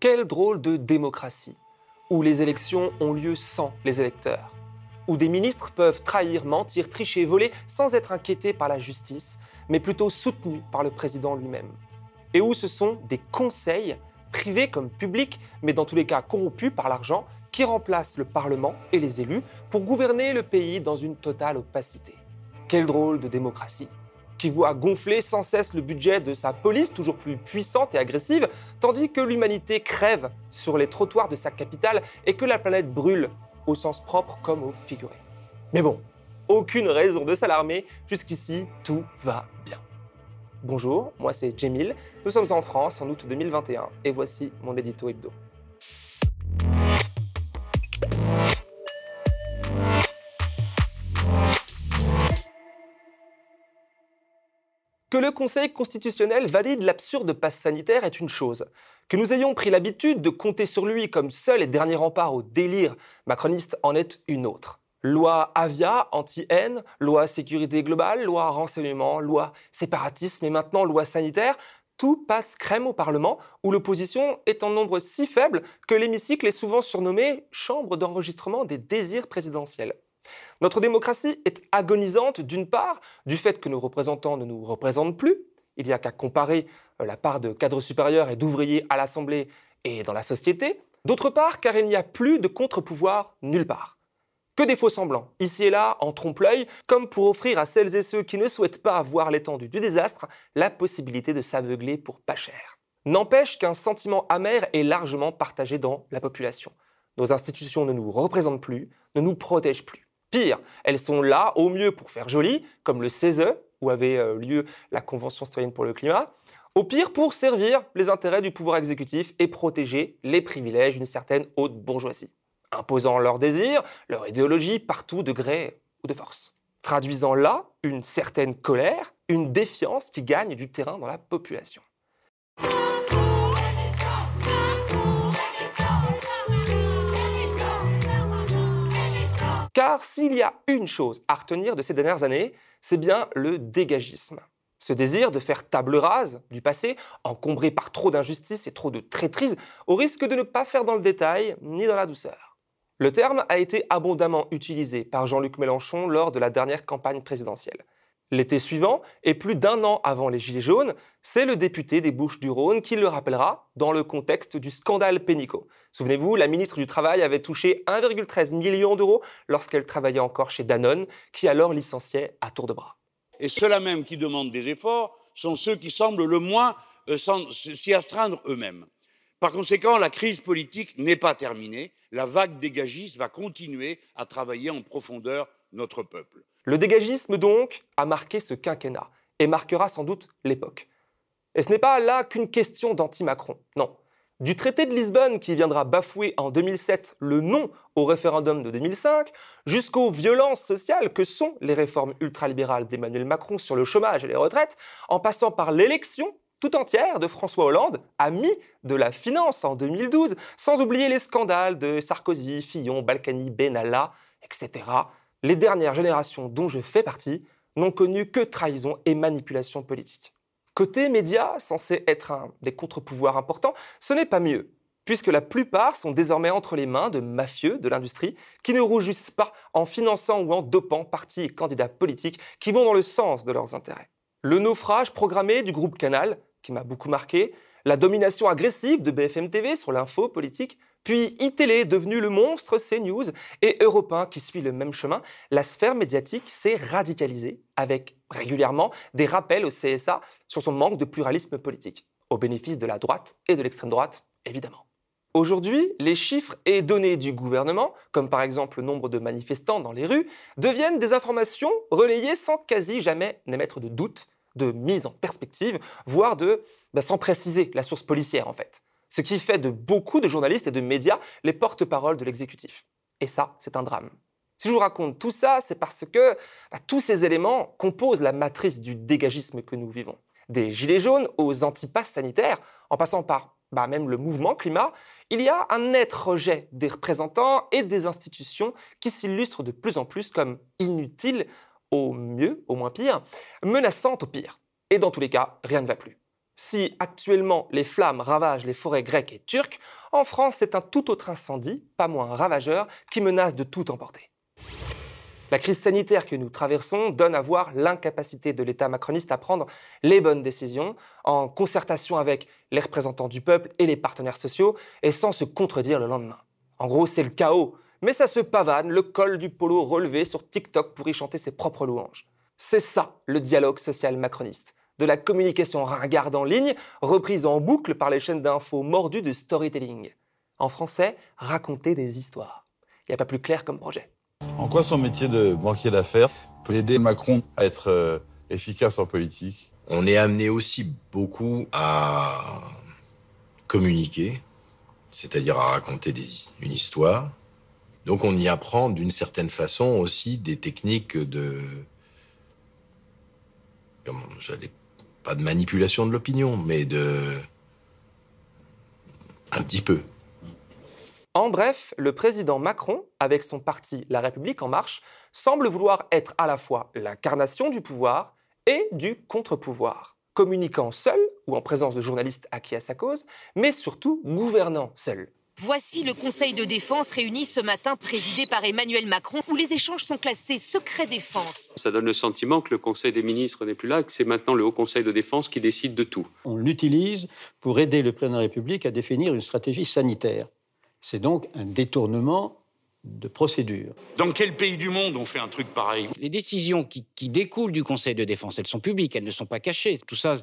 Quelle drôle de démocratie, où les élections ont lieu sans les électeurs, où des ministres peuvent trahir, mentir, tricher, voler sans être inquiétés par la justice, mais plutôt soutenus par le président lui-même, et où ce sont des conseils, privés comme publics, mais dans tous les cas corrompus par l'argent, qui remplacent le Parlement et les élus pour gouverner le pays dans une totale opacité. Quelle drôle de démocratie qui voit gonfler sans cesse le budget de sa police, toujours plus puissante et agressive, tandis que l'humanité crève sur les trottoirs de sa capitale et que la planète brûle, au sens propre comme au figuré. Mais bon, aucune raison de s'alarmer, jusqu'ici tout va bien. Bonjour, moi c'est Jemil, nous sommes en France en août 2021 et voici mon édito hebdo. Que le Conseil constitutionnel valide l'absurde passe sanitaire est une chose. Que nous ayons pris l'habitude de compter sur lui comme seul et dernier rempart au délire macroniste en est une autre. Loi Avia, anti-haine, loi sécurité globale, loi renseignement, loi séparatisme et maintenant loi sanitaire, tout passe crème au Parlement, où l'opposition est en nombre si faible que l'hémicycle est souvent surnommé chambre d'enregistrement des désirs présidentiels. Notre démocratie est agonisante d'une part du fait que nos représentants ne nous représentent plus. Il n'y a qu'à comparer euh, la part de cadres supérieurs et d'ouvriers à l'Assemblée et dans la société. D'autre part, car il n'y a plus de contre-pouvoir nulle part. Que des faux semblants, ici et là, en trompe-l'œil, comme pour offrir à celles et ceux qui ne souhaitent pas voir l'étendue du désastre la possibilité de s'aveugler pour pas cher. N'empêche qu'un sentiment amer est largement partagé dans la population. Nos institutions ne nous représentent plus, ne nous protègent plus. Pire, elles sont là au mieux pour faire joli, comme le CESE, où avait euh, lieu la Convention citoyenne pour le climat, au pire pour servir les intérêts du pouvoir exécutif et protéger les privilèges d'une certaine haute bourgeoisie, imposant leurs désirs, leur idéologie partout de gré ou de force. Traduisant là une certaine colère, une défiance qui gagne du terrain dans la population. Car s'il y a une chose à retenir de ces dernières années, c'est bien le dégagisme. Ce désir de faire table rase du passé, encombré par trop d'injustices et trop de traîtrises, au risque de ne pas faire dans le détail ni dans la douceur. Le terme a été abondamment utilisé par Jean-Luc Mélenchon lors de la dernière campagne présidentielle. L'été suivant, et plus d'un an avant les Gilets jaunes, c'est le député des Bouches-du-Rhône qui le rappellera dans le contexte du scandale Pénicaud. Souvenez-vous, la ministre du Travail avait touché 1,13 million d'euros lorsqu'elle travaillait encore chez Danone, qui alors licenciait à tour de bras. Et ceux-là même qui demandent des efforts sont ceux qui semblent le moins euh, s'y astreindre eux-mêmes. Par conséquent, la crise politique n'est pas terminée. La vague dégagiste va continuer à travailler en profondeur notre peuple. Le dégagisme, donc, a marqué ce quinquennat et marquera sans doute l'époque. Et ce n'est pas là qu'une question d'anti-Macron, non. Du traité de Lisbonne qui viendra bafouer en 2007 le non au référendum de 2005, jusqu'aux violences sociales que sont les réformes ultralibérales d'Emmanuel Macron sur le chômage et les retraites, en passant par l'élection tout entière de François Hollande, ami de la finance en 2012, sans oublier les scandales de Sarkozy, Fillon, Balkany, Benalla, etc les dernières générations dont je fais partie n'ont connu que trahison et manipulation politique. Côté médias, censé être un des contre-pouvoirs importants, ce n'est pas mieux, puisque la plupart sont désormais entre les mains de mafieux de l'industrie qui ne rougissent pas en finançant ou en dopant partis et candidats politiques qui vont dans le sens de leurs intérêts. Le naufrage programmé du groupe Canal, qui m'a beaucoup marqué, la domination agressive de BFM TV sur l'info politique, puis iTélé, devenu le monstre CNews, et Europe 1 qui suit le même chemin, la sphère médiatique s'est radicalisée avec régulièrement des rappels au CSA sur son manque de pluralisme politique, au bénéfice de la droite et de l'extrême droite, évidemment. Aujourd'hui, les chiffres et données du gouvernement, comme par exemple le nombre de manifestants dans les rues, deviennent des informations relayées sans quasi jamais n'émettre de doute, de mise en perspective, voire de bah, sans préciser la source policière en fait ce qui fait de beaucoup de journalistes et de médias les porte-parole de l'exécutif. Et ça, c'est un drame. Si je vous raconte tout ça, c'est parce que bah, tous ces éléments composent la matrice du dégagisme que nous vivons. Des gilets jaunes aux antipasses sanitaires, en passant par bah, même le mouvement climat, il y a un net rejet des représentants et des institutions qui s'illustrent de plus en plus comme inutiles au mieux, au moins pire, menaçantes au pire. Et dans tous les cas, rien ne va plus. Si actuellement les flammes ravagent les forêts grecques et turques, en France c'est un tout autre incendie, pas moins ravageur, qui menace de tout emporter. La crise sanitaire que nous traversons donne à voir l'incapacité de l'État macroniste à prendre les bonnes décisions en concertation avec les représentants du peuple et les partenaires sociaux et sans se contredire le lendemain. En gros, c'est le chaos, mais ça se pavane, le col du polo relevé sur TikTok pour y chanter ses propres louanges. C'est ça le dialogue social macroniste. De la communication ringarde en ligne, reprise en boucle par les chaînes d'infos mordues de storytelling. En français, raconter des histoires. Il n'y a pas plus clair comme projet. En quoi son métier de banquier d'affaires peut aider Macron à être euh, efficace en politique? On est amené aussi beaucoup à communiquer, c'est-à-dire à raconter une histoire. Donc on y apprend d'une certaine façon aussi des techniques de... Comment j'allais pas de manipulation de l'opinion, mais de... un petit peu. En bref, le président Macron, avec son parti La République en marche, semble vouloir être à la fois l'incarnation du pouvoir et du contre-pouvoir, communiquant seul ou en présence de journalistes acquis à sa cause, mais surtout gouvernant seul. Voici le Conseil de défense réuni ce matin, présidé par Emmanuel Macron, où les échanges sont classés secret défense. Ça donne le sentiment que le Conseil des ministres n'est plus là, que c'est maintenant le Haut Conseil de défense qui décide de tout. On l'utilise pour aider le président de la République à définir une stratégie sanitaire. C'est donc un détournement de procédure. Dans quel pays du monde on fait un truc pareil? Les décisions qui, découlent du Conseil de défense, elles sont publiques, elles ne sont pas cachées. Tout ça,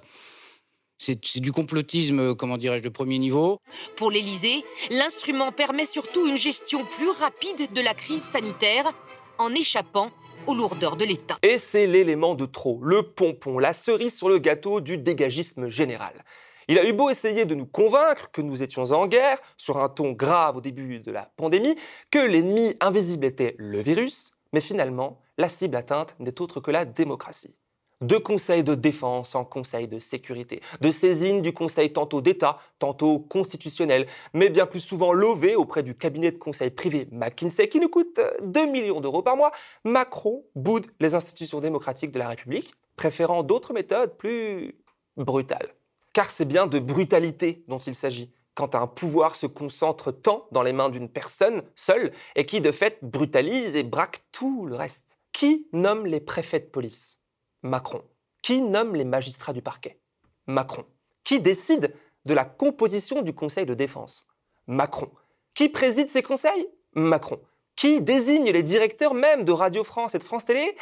c'est du complotisme, comment dirais-je, de premier niveau. Pour l'Élysée, l'instrument permet surtout une gestion plus rapide de la crise sanitaire en échappant aux lourdeurs de l'État. Et c'est l'élément de trop, le pompon, la cerise sur le gâteau du dégagisme général. Il a eu beau essayer de nous convaincre que nous étions en guerre, sur un ton grave au début de la pandémie, que l'ennemi invisible était le virus, mais finalement, la cible atteinte n'est autre que la démocratie. De conseils de défense en conseil de sécurité, de saisine du conseil tantôt d'État, tantôt constitutionnel, mais bien plus souvent lové auprès du cabinet de conseil privé McKinsey qui nous coûte 2 millions d'euros par mois, Macron boude les institutions démocratiques de la République, préférant d'autres méthodes plus brutales. Car c'est bien de brutalité dont il s'agit quand un pouvoir se concentre tant dans les mains d'une personne seule et qui de fait brutalise et braque tout le reste. Qui nomme les préfets de police? Macron. Qui nomme les magistrats du parquet? Macron. Qui décide de la composition du Conseil de défense? Macron. Qui préside ces conseils? Macron. Qui désigne les directeurs même de Radio France et de France Télé?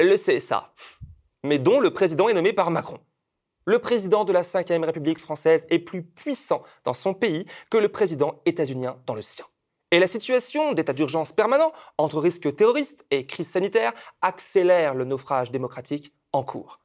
Le CSA. Mais dont le président est nommé par Macron le président de la Ve République française est plus puissant dans son pays que le président états-unien dans le sien. Et la situation d'état d'urgence permanent entre risque terroriste et crise sanitaire accélère le naufrage démocratique en cours.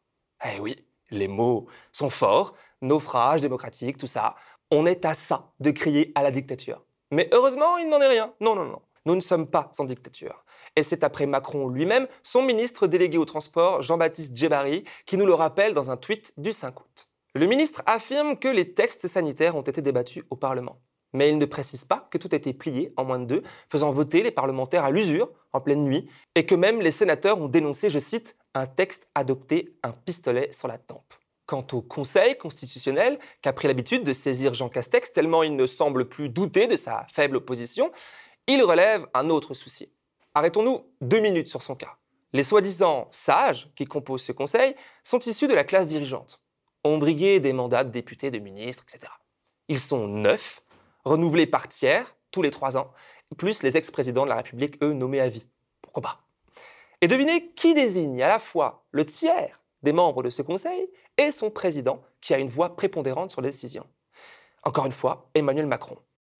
Eh oui, les mots sont forts, naufrage démocratique, tout ça. On est à ça de crier à la dictature. Mais heureusement, il n'en est rien. Non, non, non. Nous ne sommes pas en dictature. Et c'est après Macron lui-même, son ministre délégué au transport, Jean-Baptiste Djebari, qui nous le rappelle dans un tweet du 5 août. Le ministre affirme que les textes sanitaires ont été débattus au Parlement. Mais il ne précise pas que tout a été plié en moins de deux, faisant voter les parlementaires à l'usure, en pleine nuit, et que même les sénateurs ont dénoncé, je cite, un texte adopté un pistolet sur la tempe. Quant au Conseil constitutionnel, qui a pris l'habitude de saisir Jean Castex tellement il ne semble plus douter de sa faible opposition, il relève un autre souci. Arrêtons-nous deux minutes sur son cas. Les soi-disant sages qui composent ce conseil sont issus de la classe dirigeante, ont brigué des mandats de députés, de ministres, etc. Ils sont neuf, renouvelés par tiers tous les trois ans, plus les ex-présidents de la République, eux, nommés à vie. Pourquoi pas Et devinez qui désigne à la fois le tiers des membres de ce conseil et son président, qui a une voix prépondérante sur les décisions. Encore une fois, Emmanuel Macron.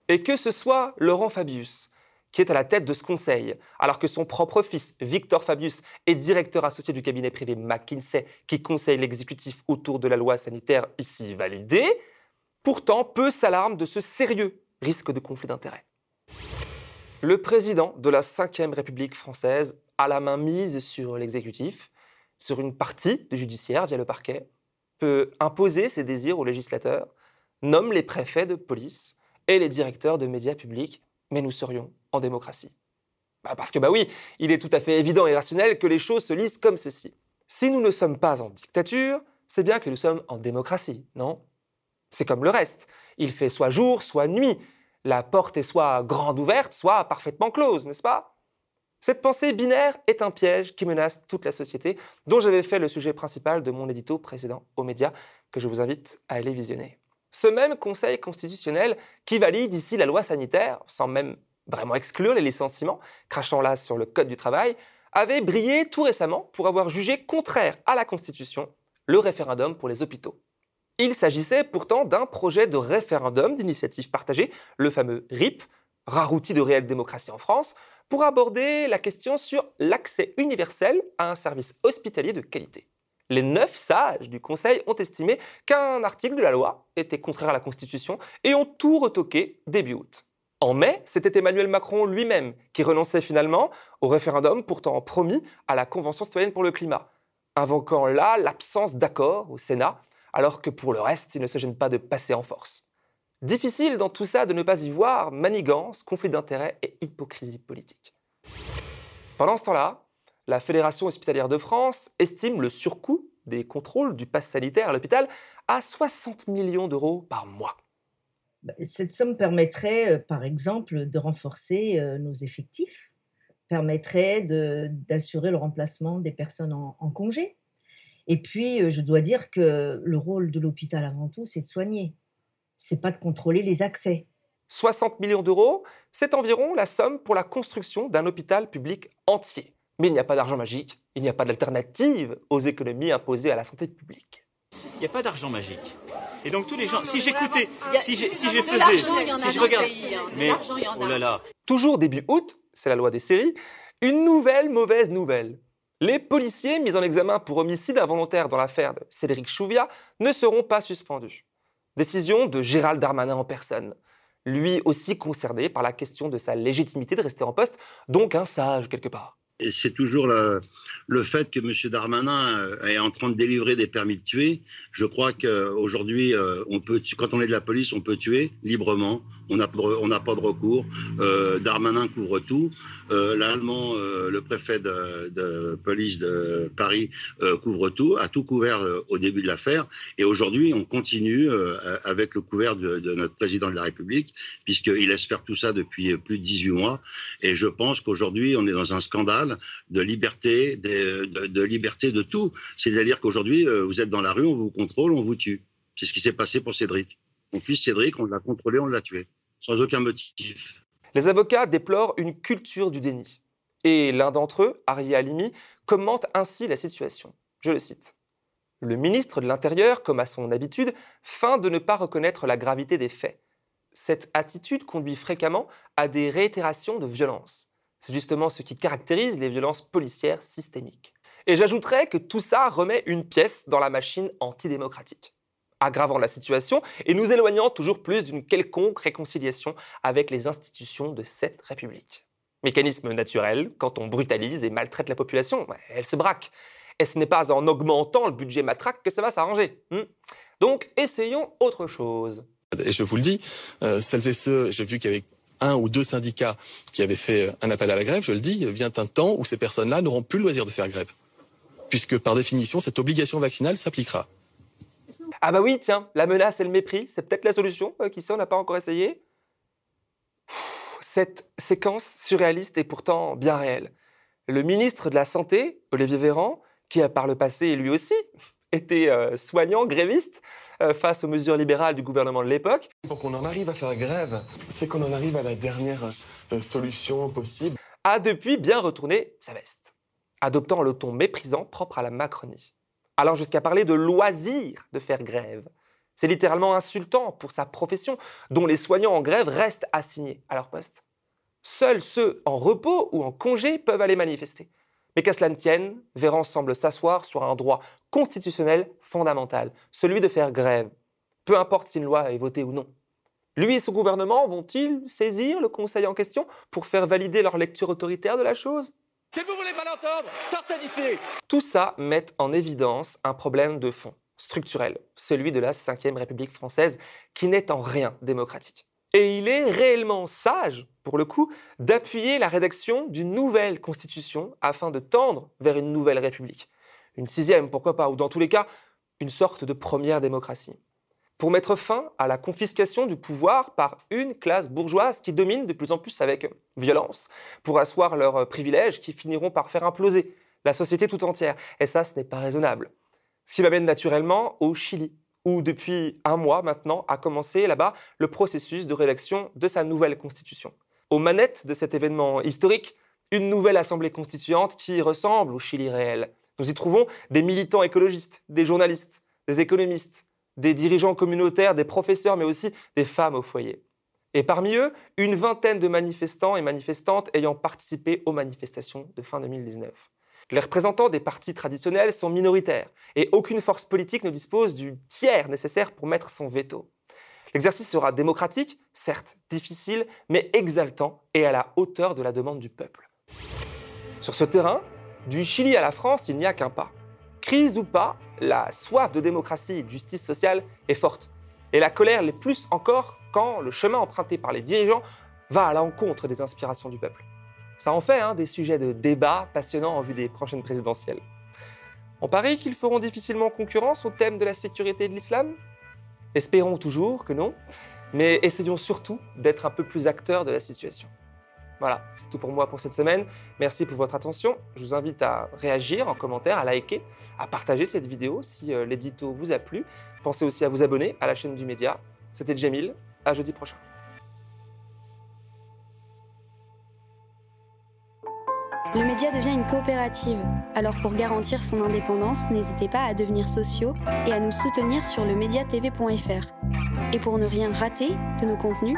Et que ce soit Laurent Fabius, qui est à la tête de ce conseil, alors que son propre fils, Victor Fabius, est directeur associé du cabinet privé McKinsey, qui conseille l'exécutif autour de la loi sanitaire ici validée, pourtant peu s'alarme de ce sérieux risque de conflit d'intérêts. Le président de la Ve République française a la main mise sur l'exécutif, sur une partie du judiciaire via le parquet, peut imposer ses désirs aux législateurs, nomme les préfets de police et les directeurs de médias publics mais nous serions en démocratie. Bah, parce que bah oui, il est tout à fait évident et rationnel que les choses se lisent comme ceci. Si nous ne sommes pas en dictature, c'est bien que nous sommes en démocratie, non? C'est comme le reste. Il fait soit jour, soit nuit. La porte est soit grande ouverte, soit parfaitement close, n'est-ce pas? Cette pensée binaire est un piège qui menace toute la société, dont j'avais fait le sujet principal de mon édito précédent aux médias, que je vous invite à aller visionner. Ce même Conseil constitutionnel qui valide ici la loi sanitaire, sans même vraiment exclure les licenciements, crachant là sur le Code du travail, avait brillé tout récemment pour avoir jugé contraire à la Constitution le référendum pour les hôpitaux. Il s'agissait pourtant d'un projet de référendum d'initiative partagée, le fameux RIP, rare outil de réelle démocratie en France, pour aborder la question sur l'accès universel à un service hospitalier de qualité. Les neuf sages du Conseil ont estimé qu'un article de la loi était contraire à la Constitution et ont tout retoqué début août. En mai, c'était Emmanuel Macron lui-même qui renonçait finalement au référendum pourtant promis à la Convention citoyenne pour le climat, invoquant là l'absence d'accord au Sénat, alors que pour le reste, il ne se gêne pas de passer en force. Difficile dans tout ça de ne pas y voir manigance, conflit d'intérêts et hypocrisie politique. Pendant ce temps-là, la Fédération hospitalière de France estime le surcoût des contrôles du pass sanitaire à l'hôpital à 60 millions d'euros par mois. Bah, cette somme permettrait, euh, par exemple, de renforcer euh, nos effectifs, permettrait d'assurer le remplacement des personnes en, congé. Et puis, euh, je dois dire que le rôle de l'hôpital avant tout, c'est de soigner. C'est pas de contrôler les accès. 60 millions d'euros, c'est environ la somme pour la construction d'un hôpital public entier. Mais il n'y a pas d'argent magique, il n'y a pas d'alternative aux économies imposées à la santé publique. Il n'y a pas d'argent magique. Et donc tous les gens, si j'écoutais, si, je faisais, si je regarde, hein. mais oh là là. Toujours début août, c'est la loi des séries, une nouvelle mauvaise nouvelle. Les policiers mis en examen pour homicide involontaire dans l'affaire de Cédric Chouviat ne seront pas suspendus. Décision de Gérald Darmanin en personne. Lui aussi concerné par la question de sa légitimité de rester en poste, donc un sage quelque part. C'est toujours le, fait que M. Darmanin euh, est en train de délivrer des permis de tuer. Je crois qu'aujourd'hui, euh, quand on est de la police, on peut tuer librement. On n'a pas de recours. Euh, Darmanin couvre tout. L'Allemand, le préfet de, police de Paris, couvre tout, a tout couvert au début de l'affaire. Et aujourd'hui, on continue avec le couvert de, de, notre président de la République, puisqu'il laisse faire tout ça depuis plus de 18 mois. Et je pense qu'aujourd'hui, on est dans un scandale de liberté, de, liberté de tout. C'est-à-dire qu'aujourd'hui, euh, vous êtes dans la rue, on vous contrôle, on vous tue. C'est ce qui s'est passé pour Cédric. Mon fils Cédric, on l'a contrôlé, on l'a tué, sans aucun motif. Les avocats déplorent une culture du déni. Et l'un d'entre eux, Ari Alimi, commente ainsi la situation. Je le cite. Le ministre de l'Intérieur, comme à son habitude, feint de ne pas reconnaître la gravité des faits. Cette attitude conduit fréquemment à des réitérations de violence. C'est justement ce qui caractérise les violences policières systémiques. Et j'ajouterais que tout ça remet une pièce dans la machine antidémocratique, aggravant la situation et nous éloignant toujours plus d'une quelconque réconciliation avec les institutions de cette République. Mécanisme naturel, quand on brutalise et maltraite la population, elle se braque. Et ce n'est pas en augmentant le budget matraque que ça va s'arranger. Hmm. Donc essayons autre chose. Et je vous le dis, euh, celles et ceux, j'ai vu qu'il un ou deux syndicats qui avaient fait un appel à la grève, je le dis, vient un temps où ces personnes-là n'auront plus le loisir de faire grève. Puisque par définition, cette obligation vaccinale s'appliquera. Ah bah oui, tiens, la menace et le mépris, c'est peut-être la solution, euh, qui sait, on n'a pas encore essayé. Cette séquence surréaliste est pourtant bien réelle. Le ministre de la Santé, Olivier Véran, qui a par le passé lui aussi été euh, soignant, gréviste, euh, face aux mesures libérales du gouvernement de l'époque. Pour qu'on en arrive à faire grève, c'est qu'on en arrive à la dernière euh, solution possible. A depuis bien retourné sa veste, adoptant le ton méprisant propre à la Macronie, allant jusqu'à parler de loisir de faire grève. C'est littéralement insultant pour sa profession, dont les soignants en grève restent assignés à leur poste. Seuls ceux en repos ou en congé peuvent aller manifester. Mais qu'à cela ne tienne, Véran semble s'asseoir sur un droit constitutionnel fondamental, celui de faire grève, peu importe si une loi est votée ou non. Lui et son gouvernement vont-ils saisir le Conseil en question pour faire valider leur lecture autoritaire de la chose? Si vous voulez pas l'entendre, sortez d'ici Tout ça met en évidence un problème de fond, structurel, celui de la Ve République française, qui n'est en rien démocratique. Et il est réellement sage, pour le coup, d'appuyer la rédaction d'une nouvelle constitution afin de tendre vers une nouvelle république. Une sixième, pourquoi pas, ou dans tous les cas, une sorte de première démocratie. pour mettre fin à la confiscation du pouvoir par une classe bourgeoise qui domine de plus en plus avec violence, pour asseoir leurs privilèges qui finiront par faire imploser la société tout entière. Et ça, ce n'est pas raisonnable. Ce qui m'amène naturellement au Chili, où depuis un mois maintenant a commencé là-bas le processus de rédaction de sa nouvelle constitution. Aux manettes de cet événement historique, une nouvelle assemblée constituante qui ressemble au Chili réel. Nous y trouvons des militants écologistes, des journalistes, des économistes, des dirigeants communautaires, des professeurs, mais aussi des femmes au foyer. Et parmi eux, une vingtaine de manifestants et manifestantes ayant participé aux manifestations de fin 2019. Les représentants des partis traditionnels sont minoritaires et aucune force politique ne dispose du tiers nécessaire pour mettre son veto. L'exercice sera démocratique, certes difficile, mais exaltant et à la hauteur de la demande du peuple. Sur ce terrain, du Chili à la France, il n'y a qu'un pas. Crise ou pas, la soif de démocratie et de justice sociale est forte. Et la colère l'est plus encore quand le chemin emprunté par les dirigeants va à l'encontre des inspirations du peuple. Ça en fait hein, des sujets de débat passionnants en vue des prochaines présidentielles. On parie qu'ils feront difficilement concurrence au thème de la sécurité de l'islam? Espérons toujours que non, mais essayons surtout d'être un peu plus acteurs de la situation. Voilà, c'est tout pour moi pour cette semaine. Merci pour votre attention. Je vous invite à réagir en commentaire, à liker, à partager cette vidéo si euh, l'édito vous a plu. Pensez aussi à vous abonner à la chaîne du média. C'était Jamil, à jeudi prochain. Le média devient une coopérative. Alors pour garantir son indépendance, n'hésitez pas à devenir sociaux et à nous soutenir sur le mediatv.fr. Et pour ne rien rater de nos contenus,